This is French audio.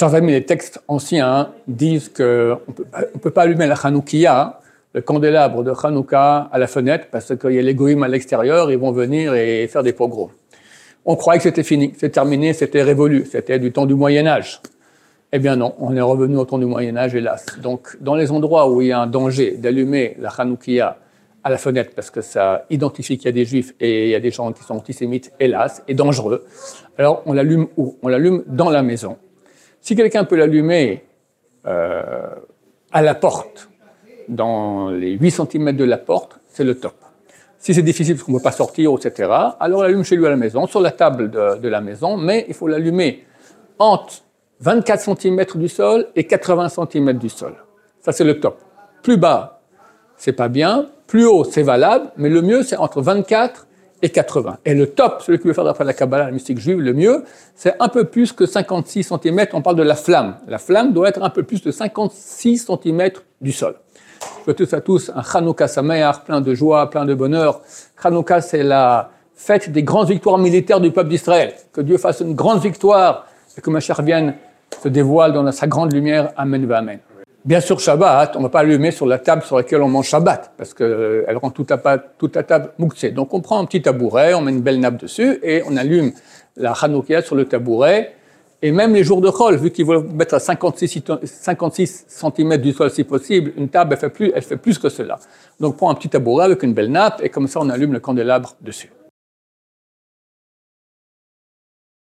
Chers amis, les textes anciens disent qu'on ne peut pas allumer la Hanoukia, le candélabre de Hanouka, à la fenêtre parce qu'il y a les à l'extérieur, ils vont venir et faire des pogroms. On croyait que c'était fini, c'était terminé, c'était révolu, c'était du temps du Moyen Âge. Eh bien non, on est revenu au temps du Moyen Âge, hélas. Donc, dans les endroits où il y a un danger d'allumer la Hanoukia à la fenêtre, parce que ça identifie qu'il y a des juifs et il y a des gens qui sont antisémites, hélas, et dangereux, alors on l'allume où? On l'allume dans la maison. Si quelqu'un peut l'allumer euh, à la porte, dans les 8 cm de la porte, c'est le top. Si c'est difficile parce qu'on ne peut pas sortir, etc., alors l'allume chez lui à la maison, sur la table de, de la maison, mais il faut l'allumer entre 24 cm du sol et 80 cm du sol. Ça, c'est le top. Plus bas, c'est pas bien. Plus haut, c'est valable, mais le mieux, c'est entre 24 et 80. Et le top, celui qui veut faire d'après la Kabbalah, la mystique juive, le mieux, c'est un peu plus que 56 cm. On parle de la flamme. La flamme doit être un peu plus de 56 cm du sol. Je veux tous à tous un Chanukah Sameach, plein de joie, plein de bonheur. Chanukah, c'est la fête des grandes victoires militaires du peuple d'Israël. Que Dieu fasse une grande victoire et que Mashiach vienne se dévoile dans sa grande lumière. Amen, Amen. Bien sûr, Shabbat, on ne va pas allumer sur la table sur laquelle on mange Shabbat, parce qu'elle euh, rend toute la, table mouxée. Donc on prend un petit tabouret, on met une belle nappe dessus, et on allume la Hanoukia sur le tabouret. Et même les jours de Chol, vu qu'il veulent mettre à 56, 56 cm du sol si possible, une table, elle fait, plus, elle fait plus que cela. Donc on prend un petit tabouret avec une belle nappe, et comme ça on allume le candélabre dessus.